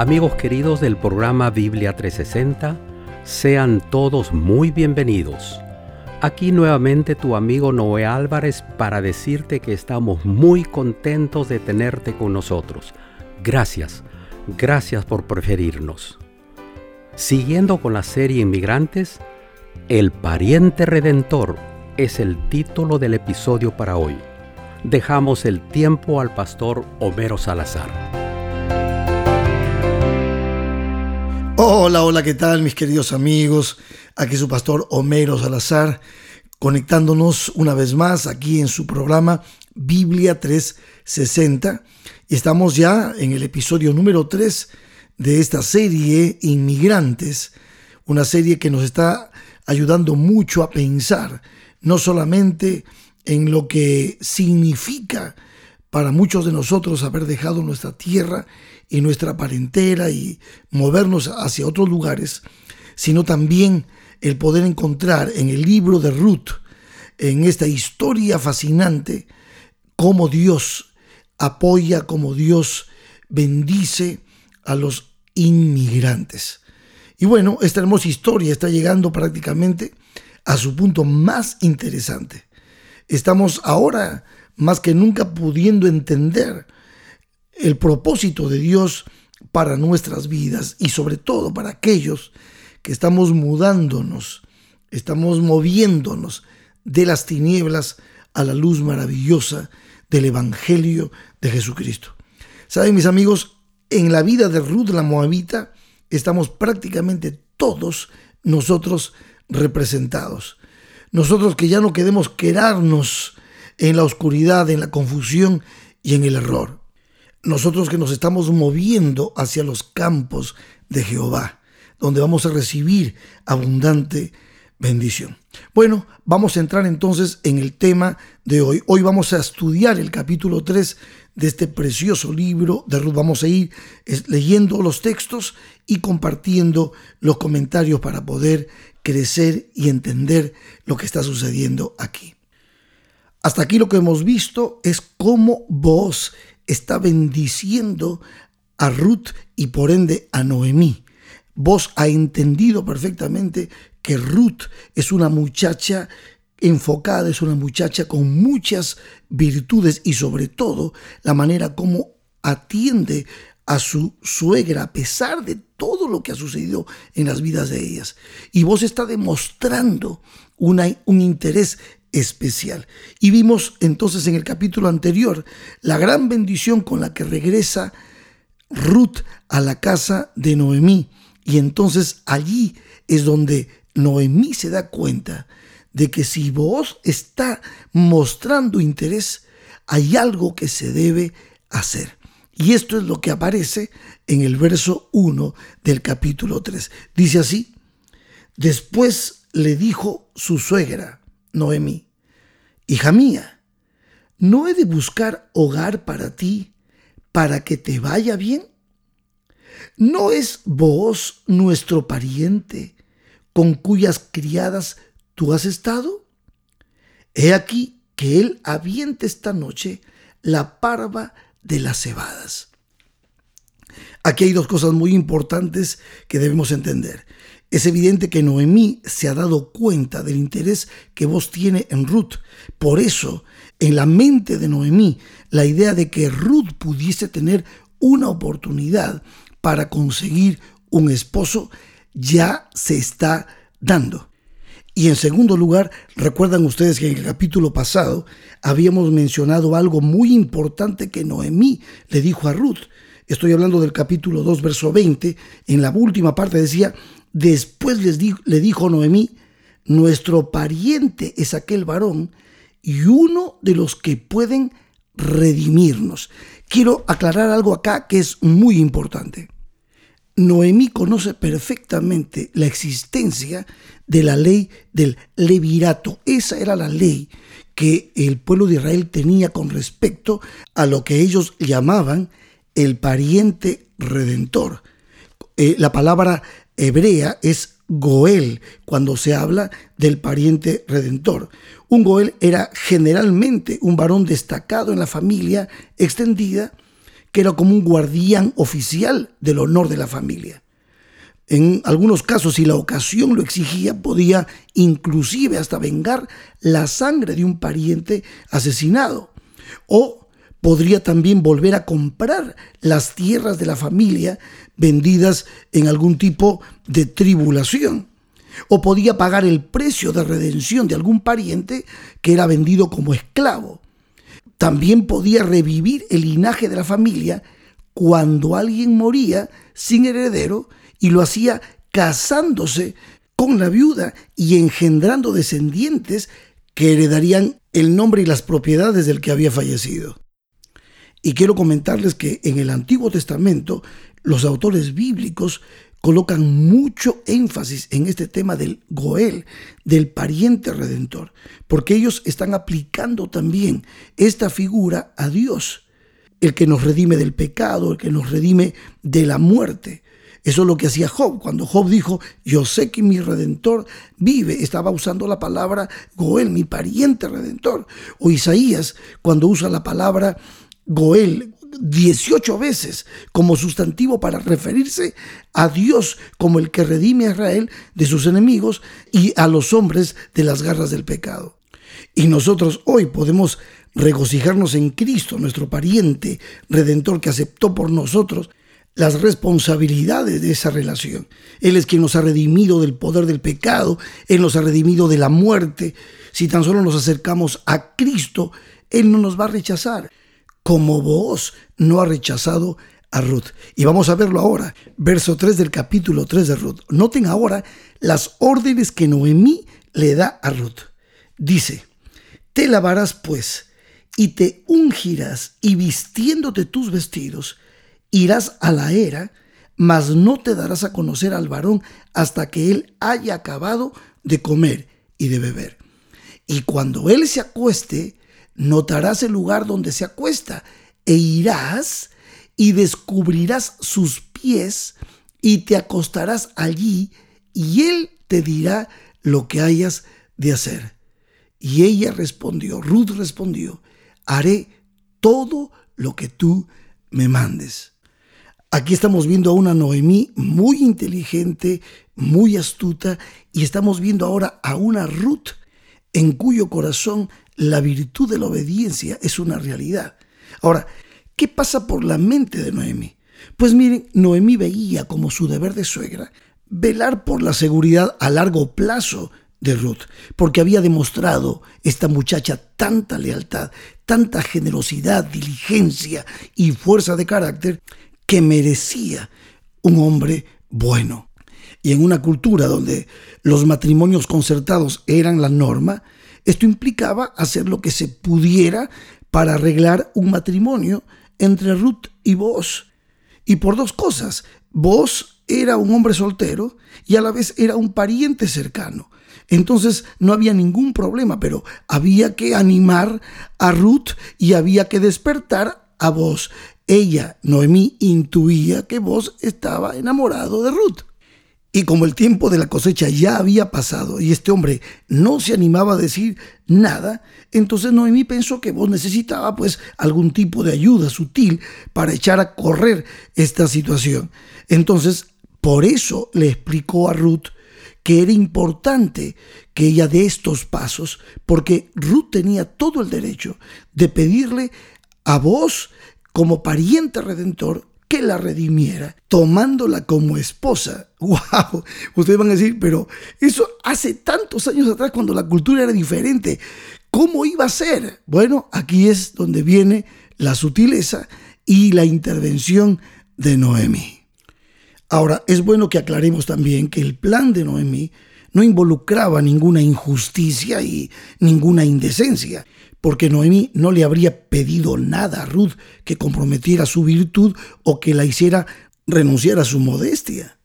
Amigos queridos del programa Biblia 360, sean todos muy bienvenidos. Aquí nuevamente tu amigo Noé Álvarez para decirte que estamos muy contentos de tenerte con nosotros. Gracias, gracias por preferirnos. Siguiendo con la serie Inmigrantes, El pariente redentor es el título del episodio para hoy. Dejamos el tiempo al pastor Homero Salazar. Hola, hola, ¿qué tal mis queridos amigos? Aquí su pastor Homero Salazar, conectándonos una vez más aquí en su programa Biblia 360. Y estamos ya en el episodio número 3 de esta serie Inmigrantes, una serie que nos está ayudando mucho a pensar, no solamente en lo que significa para muchos de nosotros haber dejado nuestra tierra y nuestra parentela y movernos hacia otros lugares, sino también el poder encontrar en el libro de Ruth, en esta historia fascinante, cómo Dios apoya, cómo Dios bendice a los inmigrantes. Y bueno, esta hermosa historia está llegando prácticamente a su punto más interesante. Estamos ahora más que nunca pudiendo entender el propósito de Dios para nuestras vidas y sobre todo para aquellos que estamos mudándonos, estamos moviéndonos de las tinieblas a la luz maravillosa del Evangelio de Jesucristo. Saben mis amigos, en la vida de Ruth la Moabita estamos prácticamente todos nosotros representados. Nosotros que ya no queremos quedarnos en la oscuridad, en la confusión y en el error nosotros que nos estamos moviendo hacia los campos de Jehová, donde vamos a recibir abundante bendición. Bueno, vamos a entrar entonces en el tema de hoy. Hoy vamos a estudiar el capítulo 3 de este precioso libro de Ruth. Vamos a ir leyendo los textos y compartiendo los comentarios para poder crecer y entender lo que está sucediendo aquí. Hasta aquí lo que hemos visto es cómo vos está bendiciendo a Ruth y por ende a Noemí. Vos ha entendido perfectamente que Ruth es una muchacha enfocada, es una muchacha con muchas virtudes y sobre todo la manera como atiende a su suegra a pesar de todo lo que ha sucedido en las vidas de ellas. Y vos está demostrando un interés especial. Y vimos entonces en el capítulo anterior la gran bendición con la que regresa Ruth a la casa de Noemí. Y entonces allí es donde Noemí se da cuenta de que si vos está mostrando interés, hay algo que se debe hacer. Y esto es lo que aparece en el verso 1 del capítulo 3. Dice así, después le dijo su suegra, Noemí, hija mía, ¿no he de buscar hogar para ti para que te vaya bien? ¿No es vos nuestro pariente con cuyas criadas tú has estado? He aquí que él aviente esta noche la parva de las cebadas. Aquí hay dos cosas muy importantes que debemos entender. Es evidente que Noemí se ha dado cuenta del interés que vos tiene en Ruth. Por eso, en la mente de Noemí, la idea de que Ruth pudiese tener una oportunidad para conseguir un esposo ya se está dando. Y en segundo lugar, recuerdan ustedes que en el capítulo pasado habíamos mencionado algo muy importante que Noemí le dijo a Ruth. Estoy hablando del capítulo 2, verso 20. En la última parte decía, Después les le dijo Noemí, nuestro pariente es aquel varón y uno de los que pueden redimirnos. Quiero aclarar algo acá que es muy importante. Noemí conoce perfectamente la existencia de la ley del levirato. Esa era la ley que el pueblo de Israel tenía con respecto a lo que ellos llamaban el pariente redentor. Eh, la palabra hebrea es Goel cuando se habla del pariente redentor. Un Goel era generalmente un varón destacado en la familia extendida que era como un guardián oficial del honor de la familia. En algunos casos, si la ocasión lo exigía, podía inclusive hasta vengar la sangre de un pariente asesinado. O podría también volver a comprar las tierras de la familia vendidas en algún tipo de tribulación. O podía pagar el precio de redención de algún pariente que era vendido como esclavo. También podía revivir el linaje de la familia cuando alguien moría sin heredero y lo hacía casándose con la viuda y engendrando descendientes que heredarían el nombre y las propiedades del que había fallecido. Y quiero comentarles que en el Antiguo Testamento los autores bíblicos colocan mucho énfasis en este tema del Goel, del pariente redentor, porque ellos están aplicando también esta figura a Dios, el que nos redime del pecado, el que nos redime de la muerte. Eso es lo que hacía Job. Cuando Job dijo, yo sé que mi redentor vive, estaba usando la palabra Goel, mi pariente redentor. O Isaías, cuando usa la palabra Goel, 18 veces como sustantivo para referirse a Dios como el que redime a Israel de sus enemigos y a los hombres de las garras del pecado. Y nosotros hoy podemos regocijarnos en Cristo, nuestro pariente redentor que aceptó por nosotros las responsabilidades de esa relación. Él es quien nos ha redimido del poder del pecado, Él nos ha redimido de la muerte. Si tan solo nos acercamos a Cristo, Él no nos va a rechazar como vos no ha rechazado a Ruth. Y vamos a verlo ahora, verso 3 del capítulo 3 de Ruth. Noten ahora las órdenes que Noemí le da a Ruth. Dice, te lavarás pues y te ungirás y vistiéndote tus vestidos, irás a la era, mas no te darás a conocer al varón hasta que él haya acabado de comer y de beber. Y cuando él se acueste, notarás el lugar donde se acuesta e irás y descubrirás sus pies y te acostarás allí y él te dirá lo que hayas de hacer. Y ella respondió, Ruth respondió, haré todo lo que tú me mandes. Aquí estamos viendo a una Noemí muy inteligente, muy astuta, y estamos viendo ahora a una Ruth en cuyo corazón la virtud de la obediencia es una realidad. Ahora, ¿qué pasa por la mente de Noemí? Pues miren, Noemí veía como su deber de suegra velar por la seguridad a largo plazo de Ruth, porque había demostrado esta muchacha tanta lealtad, tanta generosidad, diligencia y fuerza de carácter que merecía un hombre bueno. Y en una cultura donde los matrimonios concertados eran la norma, esto implicaba hacer lo que se pudiera para arreglar un matrimonio entre Ruth y vos. Y por dos cosas. Vos era un hombre soltero y a la vez era un pariente cercano. Entonces no había ningún problema, pero había que animar a Ruth y había que despertar a vos. Ella, Noemí, intuía que vos estaba enamorado de Ruth. Y como el tiempo de la cosecha ya había pasado y este hombre no se animaba a decir nada, entonces Noemí pensó que vos necesitaba pues algún tipo de ayuda sutil para echar a correr esta situación. Entonces, por eso le explicó a Ruth que era importante que ella dé estos pasos, porque Ruth tenía todo el derecho de pedirle a vos como pariente redentor que la redimiera, tomándola como esposa. ¡Wow! Ustedes van a decir, pero eso hace tantos años atrás cuando la cultura era diferente. ¿Cómo iba a ser? Bueno, aquí es donde viene la sutileza y la intervención de Noemi. Ahora, es bueno que aclaremos también que el plan de Noemi no involucraba ninguna injusticia y ninguna indecencia porque Noemí no le habría pedido nada a Ruth que comprometiera su virtud o que la hiciera renunciar a su modestia.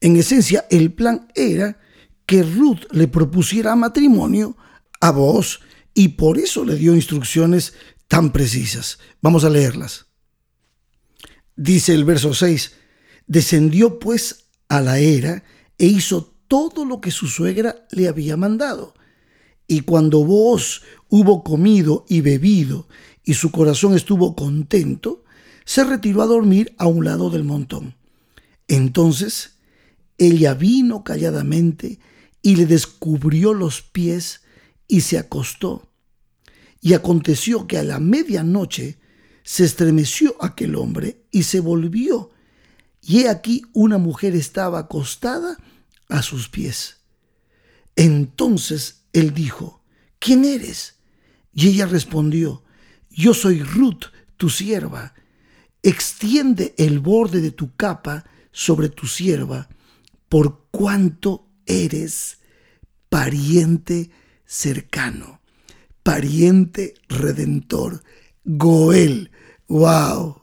En esencia, el plan era que Ruth le propusiera matrimonio a vos y por eso le dio instrucciones tan precisas. Vamos a leerlas. Dice el verso 6, descendió pues a la era e hizo todo lo que su suegra le había mandado. Y cuando vos hubo comido y bebido y su corazón estuvo contento, se retiró a dormir a un lado del montón. Entonces ella vino calladamente y le descubrió los pies y se acostó. Y aconteció que a la medianoche se estremeció aquel hombre y se volvió. Y he aquí una mujer estaba acostada a sus pies. Entonces él dijo, ¿quién eres? Y ella respondió, yo soy Ruth, tu sierva. Extiende el borde de tu capa sobre tu sierva, por cuanto eres pariente cercano, pariente redentor, Goel. ¡Wow!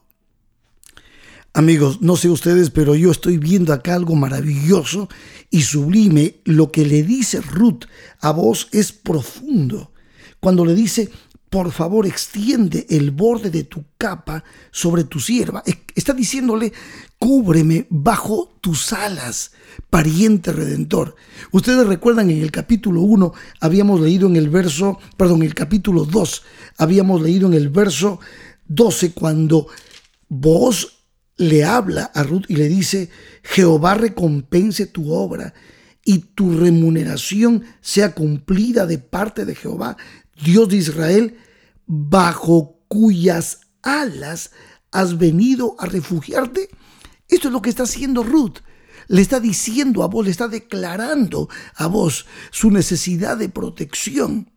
Amigos, no sé ustedes, pero yo estoy viendo acá algo maravilloso y sublime. Lo que le dice Ruth a vos es profundo. Cuando le dice, por favor, extiende el borde de tu capa sobre tu sierva. Está diciéndole, cúbreme bajo tus alas, pariente redentor. Ustedes recuerdan en el capítulo 1 habíamos leído en el verso, perdón, en el capítulo 2 habíamos leído en el verso 12 cuando vos le habla a Ruth y le dice, Jehová recompense tu obra y tu remuneración sea cumplida de parte de Jehová, Dios de Israel, bajo cuyas alas has venido a refugiarte. Esto es lo que está haciendo Ruth. Le está diciendo a vos, le está declarando a vos su necesidad de protección.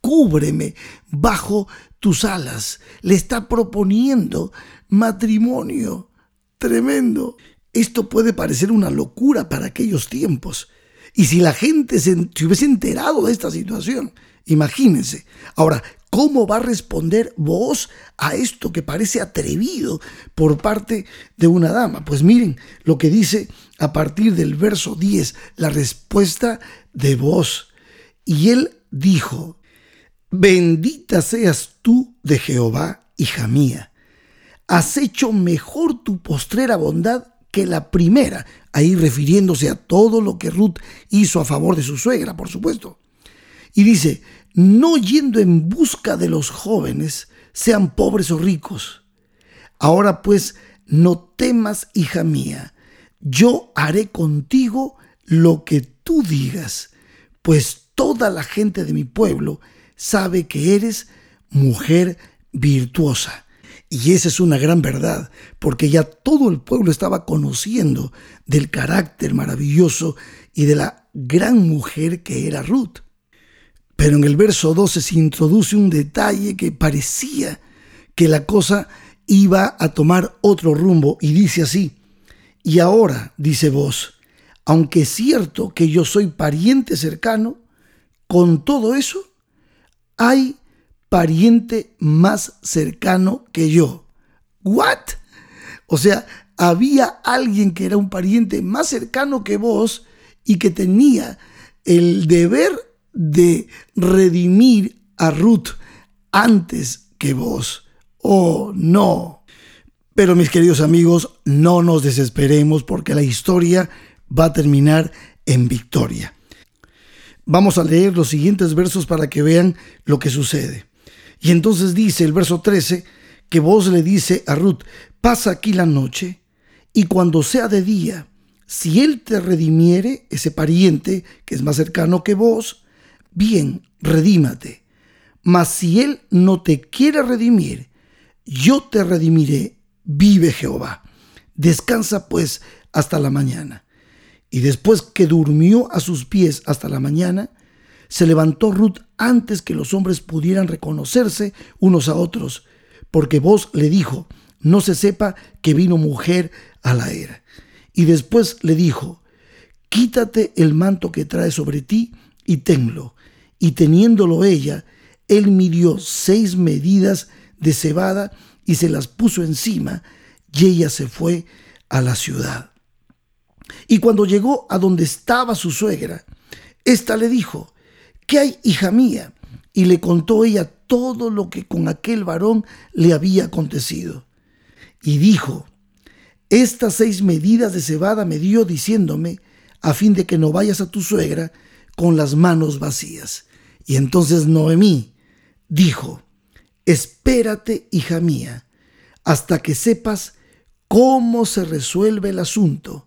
Cúbreme bajo tus alas. Le está proponiendo matrimonio. Tremendo. Esto puede parecer una locura para aquellos tiempos. Y si la gente se, hubiese enterado de esta situación, imagínense. Ahora, ¿Cómo va a responder vos a esto que parece atrevido por parte de una dama? Pues miren lo que dice a partir del verso 10, la respuesta de vos. Y él dijo, bendita seas tú de Jehová, hija mía. Has hecho mejor tu postrera bondad que la primera, ahí refiriéndose a todo lo que Ruth hizo a favor de su suegra, por supuesto. Y dice, no yendo en busca de los jóvenes, sean pobres o ricos. Ahora pues, no temas, hija mía, yo haré contigo lo que tú digas, pues toda la gente de mi pueblo sabe que eres mujer virtuosa. Y esa es una gran verdad, porque ya todo el pueblo estaba conociendo del carácter maravilloso y de la gran mujer que era Ruth. Pero en el verso 12 se introduce un detalle que parecía que la cosa iba a tomar otro rumbo y dice así, y ahora, dice vos, aunque es cierto que yo soy pariente cercano, con todo eso, hay pariente más cercano que yo. ¿What? O sea, había alguien que era un pariente más cercano que vos y que tenía el deber de redimir a Ruth antes que vos. Oh, no. Pero mis queridos amigos, no nos desesperemos porque la historia va a terminar en victoria. Vamos a leer los siguientes versos para que vean lo que sucede. Y entonces dice el verso 13 que vos le dice a Ruth, pasa aquí la noche y cuando sea de día, si él te redimiere, ese pariente que es más cercano que vos, bien, redímate. Mas si él no te quiere redimir, yo te redimiré, vive Jehová. Descansa pues hasta la mañana. Y después que durmió a sus pies hasta la mañana, se levantó Ruth antes que los hombres pudieran reconocerse unos a otros, porque vos le dijo, no se sepa que vino mujer a la era. Y después le dijo, quítate el manto que trae sobre ti y tenlo y teniéndolo ella, él midió seis medidas de cebada y se las puso encima, y ella se fue a la ciudad. Y cuando llegó a donde estaba su suegra, ésta le dijo, ¿qué hay, hija mía? Y le contó ella todo lo que con aquel varón le había acontecido. Y dijo, estas seis medidas de cebada me dio diciéndome, a fin de que no vayas a tu suegra con las manos vacías. Y entonces Noemí dijo, espérate, hija mía, hasta que sepas cómo se resuelve el asunto,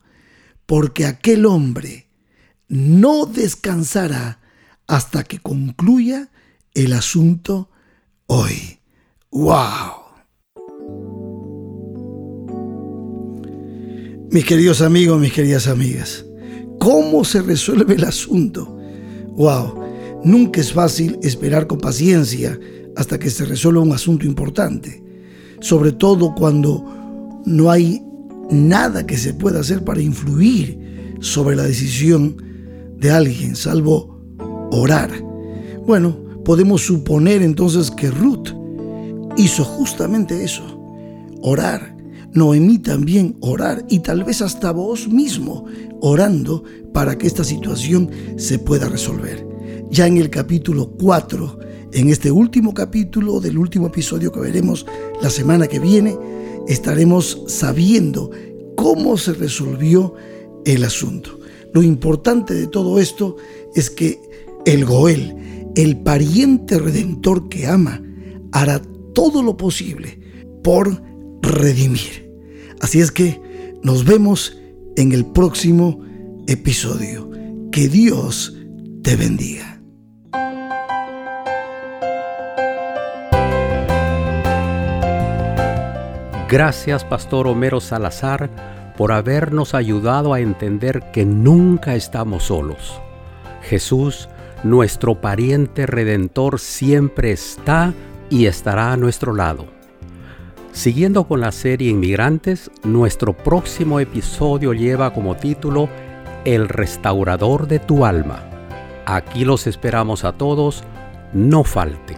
porque aquel hombre no descansará hasta que concluya el asunto hoy. ¡Wow! Mis queridos amigos, mis queridas amigas, ¿cómo se resuelve el asunto? ¡Wow! Nunca es fácil esperar con paciencia hasta que se resuelva un asunto importante, sobre todo cuando no hay nada que se pueda hacer para influir sobre la decisión de alguien, salvo orar. Bueno, podemos suponer entonces que Ruth hizo justamente eso, orar. Noemí también orar y tal vez hasta vos mismo orando para que esta situación se pueda resolver. Ya en el capítulo 4, en este último capítulo del último episodio que veremos la semana que viene, estaremos sabiendo cómo se resolvió el asunto. Lo importante de todo esto es que el Goel, el pariente redentor que ama, hará todo lo posible por redimir. Así es que nos vemos en el próximo episodio. Que Dios te bendiga. Gracias, Pastor Homero Salazar, por habernos ayudado a entender que nunca estamos solos. Jesús, nuestro pariente redentor, siempre está y estará a nuestro lado. Siguiendo con la serie Inmigrantes, nuestro próximo episodio lleva como título El restaurador de tu alma. Aquí los esperamos a todos, no falten.